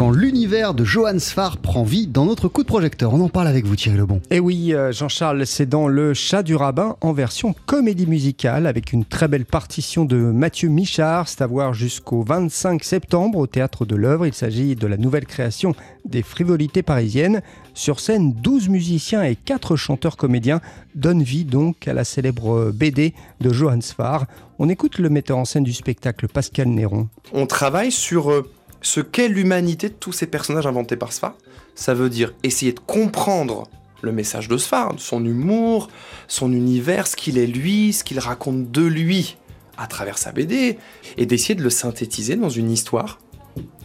quand l'univers de Johann Sfar prend vie dans notre coup de projecteur. On en parle avec vous Thierry Lebon. Et eh oui, euh, Jean-Charles, c'est dans Le Chat du Rabbin en version comédie musicale avec une très belle partition de Mathieu Michard. C'est à voir jusqu'au 25 septembre au Théâtre de l'Œuvre. Il s'agit de la nouvelle création des frivolités parisiennes. Sur scène, 12 musiciens et 4 chanteurs comédiens donnent vie donc à la célèbre BD de Johann Sfar. On écoute le metteur en scène du spectacle, Pascal Néron. On travaille sur euh, ce qu'est l'humanité de tous ces personnages inventés par Sfar. Ça veut dire essayer de comprendre le message de Sfar, son humour, son univers, ce qu'il est lui, ce qu'il raconte de lui à travers sa BD, et d'essayer de le synthétiser dans une histoire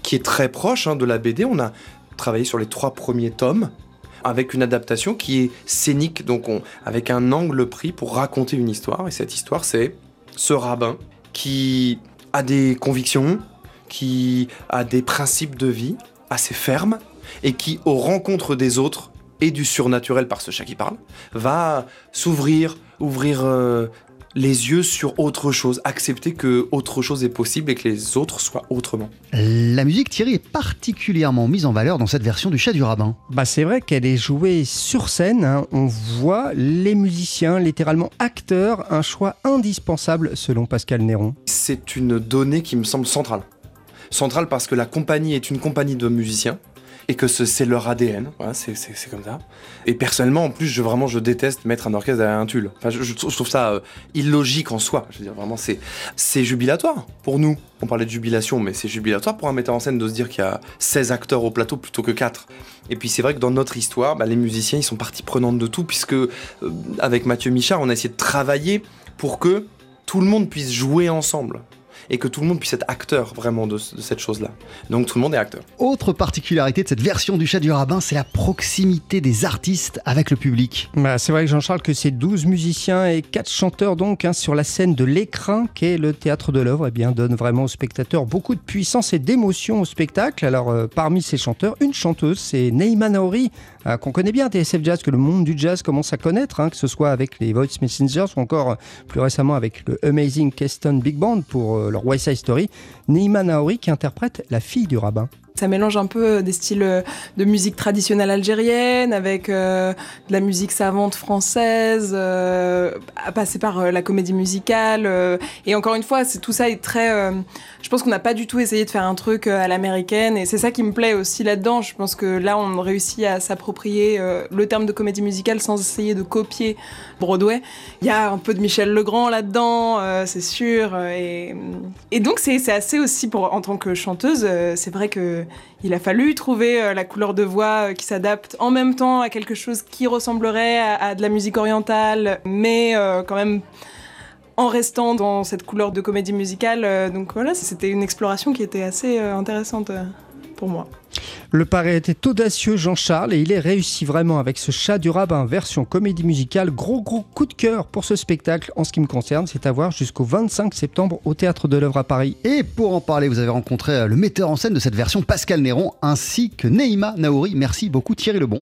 qui est très proche hein, de la BD. On a travaillé sur les trois premiers tomes avec une adaptation qui est scénique, donc avec un angle pris pour raconter une histoire. Et cette histoire, c'est ce rabbin qui a des convictions, qui a des principes de vie assez fermes et qui, aux rencontres des autres et du surnaturel par ce chat qui parle, va s'ouvrir, ouvrir, euh, les yeux sur autre chose, accepter que autre chose est possible et que les autres soient autrement. La musique Thierry est particulièrement mise en valeur dans cette version du chat du rabbin. Bah c'est vrai qu'elle est jouée sur scène, hein. on voit les musiciens littéralement acteurs, un choix indispensable selon Pascal Néron. C'est une donnée qui me semble centrale. Centrale parce que la compagnie est une compagnie de musiciens et que c'est leur ADN. C'est comme ça. Et personnellement, en plus, je vraiment, je déteste mettre un orchestre derrière un tulle. Enfin, je, trouve ça euh, illogique en soi. Je veux dire, vraiment, c'est jubilatoire pour nous. On parlait de jubilation, mais c'est jubilatoire pour un metteur en scène de se dire qu'il y a 16 acteurs au plateau plutôt que 4. Et puis c'est vrai que dans notre histoire, bah, les musiciens, ils sont partie prenante de tout, puisque euh, avec Mathieu Michard, on a essayé de travailler pour que tout le monde puisse jouer ensemble et que tout le monde puisse être acteur vraiment de, cette chose-là. Donc tout le monde est acteur. Autre particularité de cette version du chat du rabbin, c'est la proximité des artistes avec le public. Bah, c'est vrai que Jean-Charles, que ces 12 musiciens et 4 chanteurs donc hein, sur la scène de l'écran qu'est le théâtre de l'œuvre, eh bien donne vraiment aux spectateurs beaucoup de puissance et d'émotion au spectacle. Alors euh, parmi ces chanteurs, une chanteuse, c'est Neima Naori, euh, qu'on connaît bien TSF Jazz, que le monde du jazz commence à connaître, hein, que ce soit avec les Voice Messengers ou encore euh, plus récemment avec le Amazing Keston Big Band pour leur West Story, Neima Naori qui interprète la fille du rabbin. Ça mélange un peu des styles euh, de musique traditionnelle algérienne avec euh, de la musique savante française, euh, à passer par la comédie musicale. et encore une fois, c'est tout ça est très. je pense qu'on n'a pas du tout essayé de faire un truc à l'américaine, et c'est ça qui me plaît aussi là-dedans. Je pense que là, on réussit à s'approprier le terme de comédie musicale sans essayer de copier Broadway. Il y a un peu de Michel Legrand là-dedans, c'est sûr. Et, et donc, c'est assez aussi pour en tant que chanteuse, c'est vrai que il a fallu trouver euh, la couleur de voix euh, qui s'adapte en même temps à quelque chose qui ressemblerait à, de la musique orientale, mais euh, quand même en restant dans cette couleur de comédie musicale. donc voilà, c'était une exploration qui était assez intéressante pour moi. Le pari était audacieux, Jean-Charles, et il est réussi vraiment avec ce chat du rabbin version comédie musicale. Gros gros coup de cœur pour ce spectacle en ce qui me concerne. C'est à voir jusqu'au 25 septembre au Théâtre de l'œuvre à Paris. Et pour en parler, vous avez rencontré euh, le metteur en scène de cette version, Pascal Néron, ainsi que Neima Naouri. Merci beaucoup Thierry Lebon.